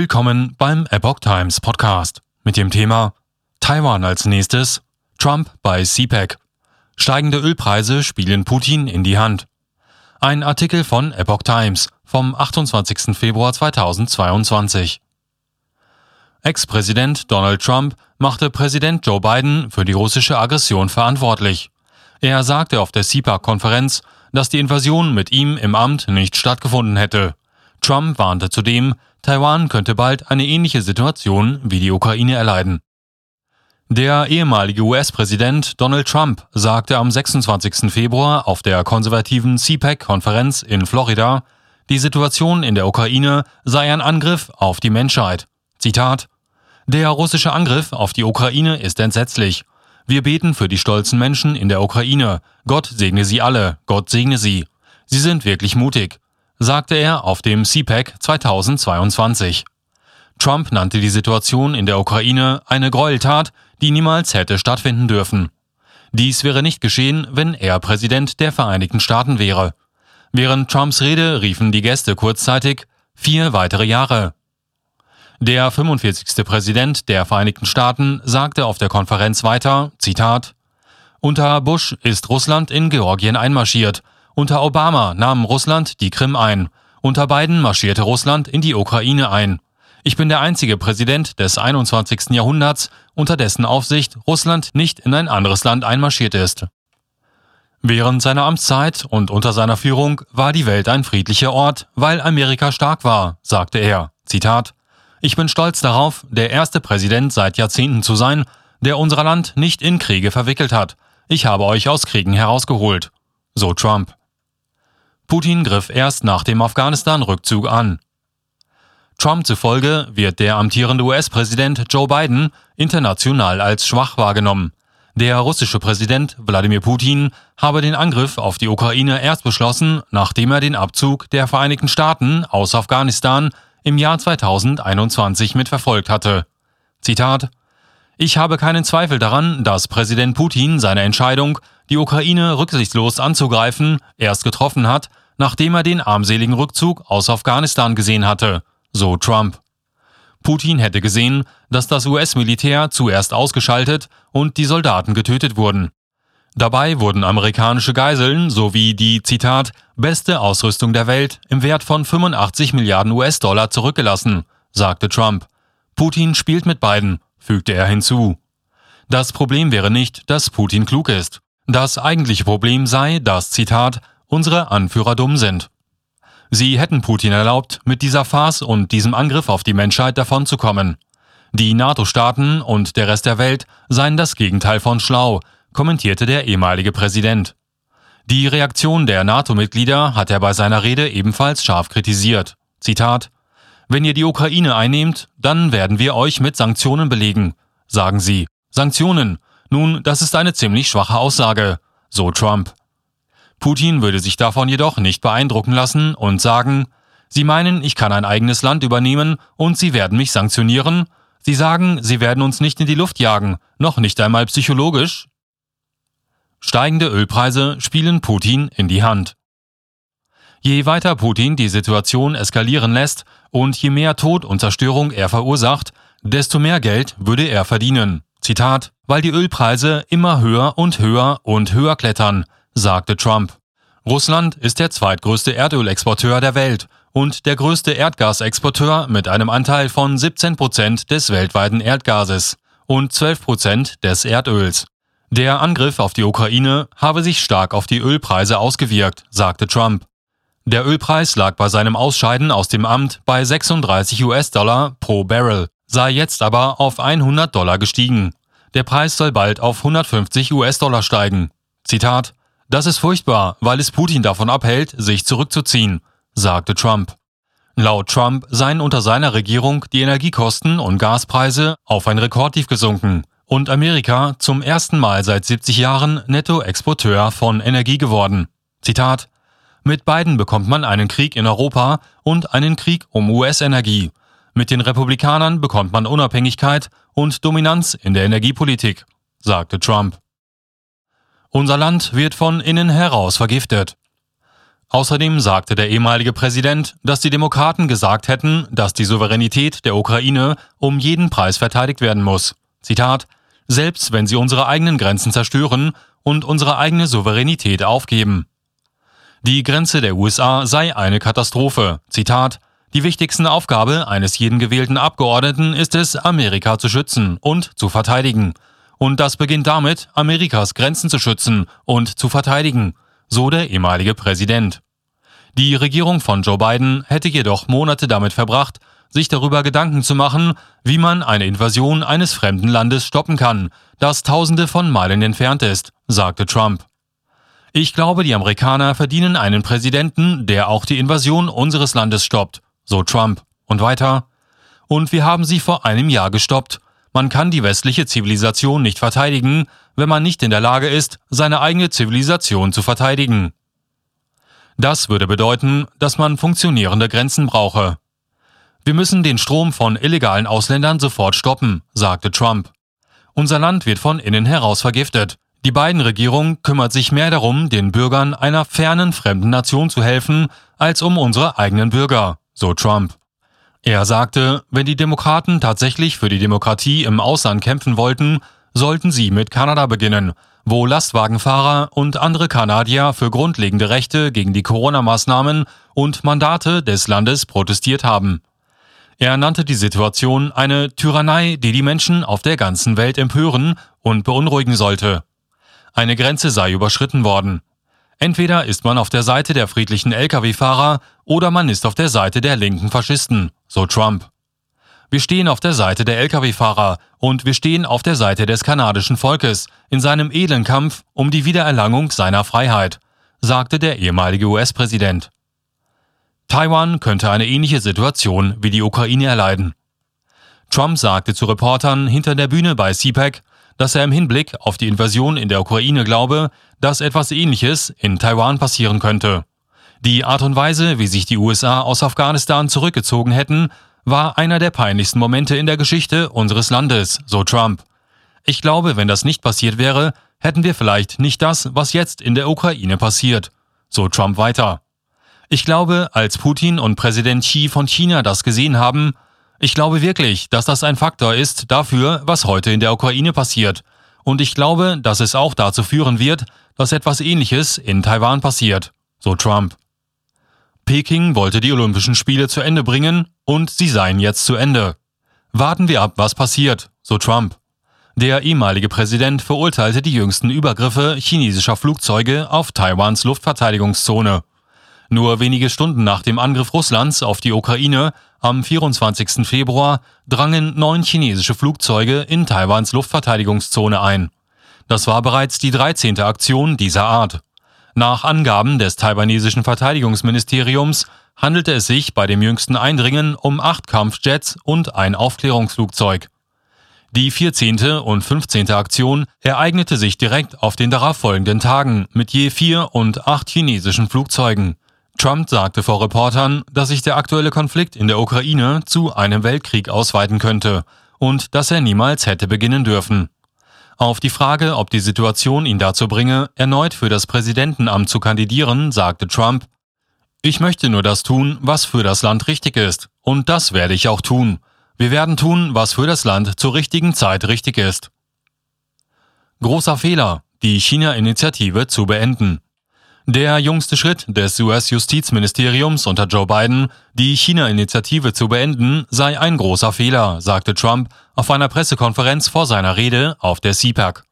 Willkommen beim Epoch Times Podcast mit dem Thema Taiwan als nächstes, Trump bei CPEC. Steigende Ölpreise spielen Putin in die Hand. Ein Artikel von Epoch Times vom 28. Februar 2022. Ex-Präsident Donald Trump machte Präsident Joe Biden für die russische Aggression verantwortlich. Er sagte auf der CPAC-Konferenz, dass die Invasion mit ihm im Amt nicht stattgefunden hätte. Trump warnte zudem, Taiwan könnte bald eine ähnliche Situation wie die Ukraine erleiden. Der ehemalige US-Präsident Donald Trump sagte am 26. Februar auf der konservativen CPAC-Konferenz in Florida, die Situation in der Ukraine sei ein Angriff auf die Menschheit. Zitat Der russische Angriff auf die Ukraine ist entsetzlich. Wir beten für die stolzen Menschen in der Ukraine. Gott segne sie alle. Gott segne sie. Sie sind wirklich mutig sagte er auf dem CPAC 2022. Trump nannte die Situation in der Ukraine eine Gräueltat, die niemals hätte stattfinden dürfen. Dies wäre nicht geschehen, wenn er Präsident der Vereinigten Staaten wäre. Während Trumps Rede riefen die Gäste kurzzeitig vier weitere Jahre. Der 45. Präsident der Vereinigten Staaten sagte auf der Konferenz weiter, Zitat, Unter Bush ist Russland in Georgien einmarschiert unter Obama nahm Russland die Krim ein. Unter Biden marschierte Russland in die Ukraine ein. Ich bin der einzige Präsident des 21. Jahrhunderts, unter dessen Aufsicht Russland nicht in ein anderes Land einmarschiert ist. Während seiner Amtszeit und unter seiner Führung war die Welt ein friedlicher Ort, weil Amerika stark war, sagte er. Zitat Ich bin stolz darauf, der erste Präsident seit Jahrzehnten zu sein, der unser Land nicht in Kriege verwickelt hat. Ich habe euch aus Kriegen herausgeholt. So Trump. Putin griff erst nach dem Afghanistan-Rückzug an. Trump zufolge wird der amtierende US-Präsident Joe Biden international als schwach wahrgenommen. Der russische Präsident Wladimir Putin habe den Angriff auf die Ukraine erst beschlossen, nachdem er den Abzug der Vereinigten Staaten aus Afghanistan im Jahr 2021 mitverfolgt hatte. Zitat Ich habe keinen Zweifel daran, dass Präsident Putin seine Entscheidung, die Ukraine rücksichtslos anzugreifen, erst getroffen hat, nachdem er den armseligen Rückzug aus Afghanistan gesehen hatte, so Trump. Putin hätte gesehen, dass das US-Militär zuerst ausgeschaltet und die Soldaten getötet wurden. Dabei wurden amerikanische Geiseln sowie die, Zitat, beste Ausrüstung der Welt im Wert von 85 Milliarden US-Dollar zurückgelassen, sagte Trump. Putin spielt mit beiden, fügte er hinzu. Das Problem wäre nicht, dass Putin klug ist. Das eigentliche Problem sei, dass, Zitat, unsere Anführer dumm sind. Sie hätten Putin erlaubt, mit dieser Farce und diesem Angriff auf die Menschheit davonzukommen. Die NATO-Staaten und der Rest der Welt seien das Gegenteil von schlau, kommentierte der ehemalige Präsident. Die Reaktion der NATO-Mitglieder hat er bei seiner Rede ebenfalls scharf kritisiert. Zitat Wenn ihr die Ukraine einnehmt, dann werden wir euch mit Sanktionen belegen, sagen sie. Sanktionen. Nun, das ist eine ziemlich schwache Aussage, so Trump. Putin würde sich davon jedoch nicht beeindrucken lassen und sagen, Sie meinen, ich kann ein eigenes Land übernehmen und Sie werden mich sanktionieren? Sie sagen, Sie werden uns nicht in die Luft jagen, noch nicht einmal psychologisch? Steigende Ölpreise spielen Putin in die Hand. Je weiter Putin die Situation eskalieren lässt und je mehr Tod und Zerstörung er verursacht, desto mehr Geld würde er verdienen. Zitat, weil die Ölpreise immer höher und höher und höher klettern, sagte Trump. Russland ist der zweitgrößte Erdölexporteur der Welt und der größte Erdgasexporteur mit einem Anteil von 17 Prozent des weltweiten Erdgases und 12 Prozent des Erdöls. Der Angriff auf die Ukraine habe sich stark auf die Ölpreise ausgewirkt, sagte Trump. Der Ölpreis lag bei seinem Ausscheiden aus dem Amt bei 36 US-Dollar pro Barrel, sei jetzt aber auf 100 Dollar gestiegen. Der Preis soll bald auf 150 US-Dollar steigen. Zitat das ist furchtbar, weil es Putin davon abhält, sich zurückzuziehen, sagte Trump. Laut Trump seien unter seiner Regierung die Energiekosten und Gaspreise auf ein Rekordtief gesunken und Amerika zum ersten Mal seit 70 Jahren Nettoexporteur von Energie geworden. Zitat Mit beiden bekommt man einen Krieg in Europa und einen Krieg um US-Energie. Mit den Republikanern bekommt man Unabhängigkeit und Dominanz in der Energiepolitik, sagte Trump. Unser Land wird von innen heraus vergiftet. Außerdem sagte der ehemalige Präsident, dass die Demokraten gesagt hätten, dass die Souveränität der Ukraine um jeden Preis verteidigt werden muss. Zitat Selbst wenn sie unsere eigenen Grenzen zerstören und unsere eigene Souveränität aufgeben. Die Grenze der USA sei eine Katastrophe. Zitat Die wichtigste Aufgabe eines jeden gewählten Abgeordneten ist es, Amerika zu schützen und zu verteidigen. Und das beginnt damit, Amerikas Grenzen zu schützen und zu verteidigen so der ehemalige Präsident. Die Regierung von Joe Biden hätte jedoch Monate damit verbracht, sich darüber Gedanken zu machen, wie man eine Invasion eines fremden Landes stoppen kann, das tausende von Meilen entfernt ist, sagte Trump. Ich glaube, die Amerikaner verdienen einen Präsidenten, der auch die Invasion unseres Landes stoppt, so Trump. Und weiter. Und wir haben sie vor einem Jahr gestoppt. Man kann die westliche Zivilisation nicht verteidigen, wenn man nicht in der Lage ist, seine eigene Zivilisation zu verteidigen. Das würde bedeuten, dass man funktionierende Grenzen brauche. Wir müssen den Strom von illegalen Ausländern sofort stoppen, sagte Trump. Unser Land wird von innen heraus vergiftet. Die beiden Regierung kümmert sich mehr darum, den Bürgern einer fernen fremden Nation zu helfen, als um unsere eigenen Bürger, so Trump. Er sagte, wenn die Demokraten tatsächlich für die Demokratie im Ausland kämpfen wollten, sollten sie mit Kanada beginnen, wo Lastwagenfahrer und andere Kanadier für grundlegende Rechte gegen die Corona-Maßnahmen und Mandate des Landes protestiert haben. Er nannte die Situation eine Tyrannei, die die Menschen auf der ganzen Welt empören und beunruhigen sollte. Eine Grenze sei überschritten worden. Entweder ist man auf der Seite der friedlichen Lkw-Fahrer oder man ist auf der Seite der linken Faschisten, so Trump. Wir stehen auf der Seite der Lkw-Fahrer und wir stehen auf der Seite des kanadischen Volkes in seinem edlen Kampf um die Wiedererlangung seiner Freiheit, sagte der ehemalige US-Präsident. Taiwan könnte eine ähnliche Situation wie die Ukraine erleiden. Trump sagte zu Reportern hinter der Bühne bei CPAC, dass er im Hinblick auf die Invasion in der Ukraine glaube, dass etwas Ähnliches in Taiwan passieren könnte. Die Art und Weise, wie sich die USA aus Afghanistan zurückgezogen hätten, war einer der peinlichsten Momente in der Geschichte unseres Landes, so Trump. Ich glaube, wenn das nicht passiert wäre, hätten wir vielleicht nicht das, was jetzt in der Ukraine passiert, so Trump weiter. Ich glaube, als Putin und Präsident Xi von China das gesehen haben, ich glaube wirklich, dass das ein Faktor ist dafür, was heute in der Ukraine passiert. Und ich glaube, dass es auch dazu führen wird, dass etwas Ähnliches in Taiwan passiert, so Trump. Peking wollte die Olympischen Spiele zu Ende bringen und sie seien jetzt zu Ende. Warten wir ab, was passiert, so Trump. Der ehemalige Präsident verurteilte die jüngsten Übergriffe chinesischer Flugzeuge auf Taiwans Luftverteidigungszone. Nur wenige Stunden nach dem Angriff Russlands auf die Ukraine am 24. Februar drangen neun chinesische Flugzeuge in Taiwans Luftverteidigungszone ein. Das war bereits die 13. Aktion dieser Art. Nach Angaben des taiwanesischen Verteidigungsministeriums handelte es sich bei dem jüngsten Eindringen um acht Kampfjets und ein Aufklärungsflugzeug. Die 14. und 15. Aktion ereignete sich direkt auf den darauffolgenden Tagen mit je vier und acht chinesischen Flugzeugen. Trump sagte vor Reportern, dass sich der aktuelle Konflikt in der Ukraine zu einem Weltkrieg ausweiten könnte und dass er niemals hätte beginnen dürfen. Auf die Frage, ob die Situation ihn dazu bringe, erneut für das Präsidentenamt zu kandidieren, sagte Trump, ich möchte nur das tun, was für das Land richtig ist. Und das werde ich auch tun. Wir werden tun, was für das Land zur richtigen Zeit richtig ist. Großer Fehler, die China-Initiative zu beenden. Der jüngste Schritt des US-Justizministeriums unter Joe Biden, die China-Initiative zu beenden, sei ein großer Fehler, sagte Trump auf einer Pressekonferenz vor seiner Rede auf der CPAC.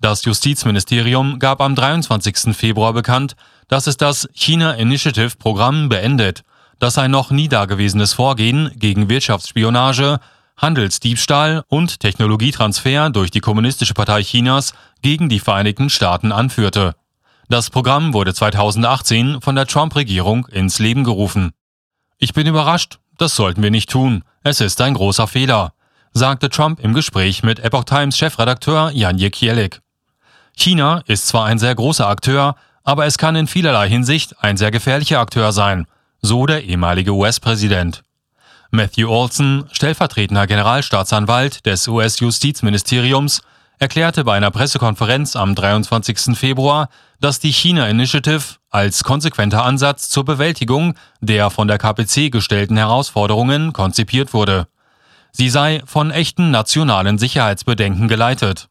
Das Justizministerium gab am 23. Februar bekannt, dass es das China Initiative Programm beendet, das ein noch nie dagewesenes Vorgehen gegen Wirtschaftsspionage, Handelsdiebstahl und Technologietransfer durch die Kommunistische Partei Chinas gegen die Vereinigten Staaten anführte. Das Programm wurde 2018 von der Trump-Regierung ins Leben gerufen. Ich bin überrascht, das sollten wir nicht tun. Es ist ein großer Fehler, sagte Trump im Gespräch mit Epoch Times Chefredakteur Jan Jekielek. China ist zwar ein sehr großer Akteur, aber es kann in vielerlei Hinsicht ein sehr gefährlicher Akteur sein, so der ehemalige US-Präsident. Matthew Olson, stellvertretender Generalstaatsanwalt des US-Justizministeriums, erklärte bei einer Pressekonferenz am 23. Februar, dass die China Initiative als konsequenter Ansatz zur Bewältigung der von der KPC gestellten Herausforderungen konzipiert wurde. Sie sei von echten nationalen Sicherheitsbedenken geleitet.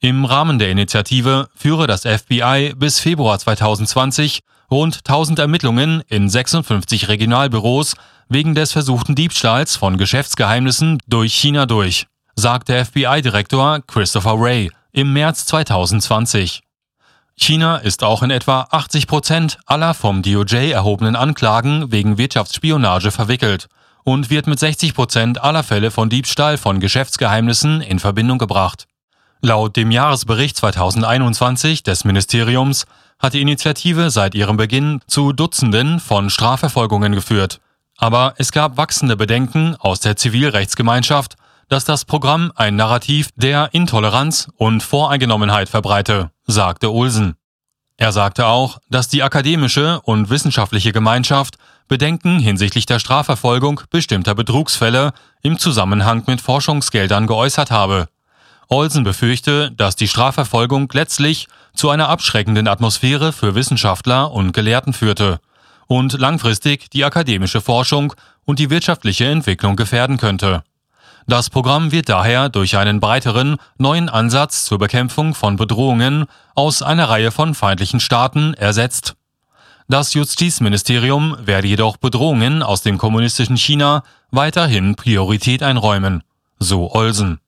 Im Rahmen der Initiative führe das FBI bis Februar 2020 rund 1000 Ermittlungen in 56 Regionalbüros wegen des versuchten Diebstahls von Geschäftsgeheimnissen durch China durch, sagte FBI-Direktor Christopher Wray im März 2020. China ist auch in etwa 80 Prozent aller vom DOJ erhobenen Anklagen wegen Wirtschaftsspionage verwickelt und wird mit 60 Prozent aller Fälle von Diebstahl von Geschäftsgeheimnissen in Verbindung gebracht. Laut dem Jahresbericht 2021 des Ministeriums hat die Initiative seit ihrem Beginn zu Dutzenden von Strafverfolgungen geführt. Aber es gab wachsende Bedenken aus der Zivilrechtsgemeinschaft, dass das Programm ein Narrativ der Intoleranz und Voreingenommenheit verbreite, sagte Olsen. Er sagte auch, dass die akademische und wissenschaftliche Gemeinschaft Bedenken hinsichtlich der Strafverfolgung bestimmter Betrugsfälle im Zusammenhang mit Forschungsgeldern geäußert habe. Olsen befürchte, dass die Strafverfolgung letztlich zu einer abschreckenden Atmosphäre für Wissenschaftler und Gelehrten führte und langfristig die akademische Forschung und die wirtschaftliche Entwicklung gefährden könnte. Das Programm wird daher durch einen breiteren, neuen Ansatz zur Bekämpfung von Bedrohungen aus einer Reihe von feindlichen Staaten ersetzt. Das Justizministerium werde jedoch Bedrohungen aus dem kommunistischen China weiterhin Priorität einräumen, so Olsen.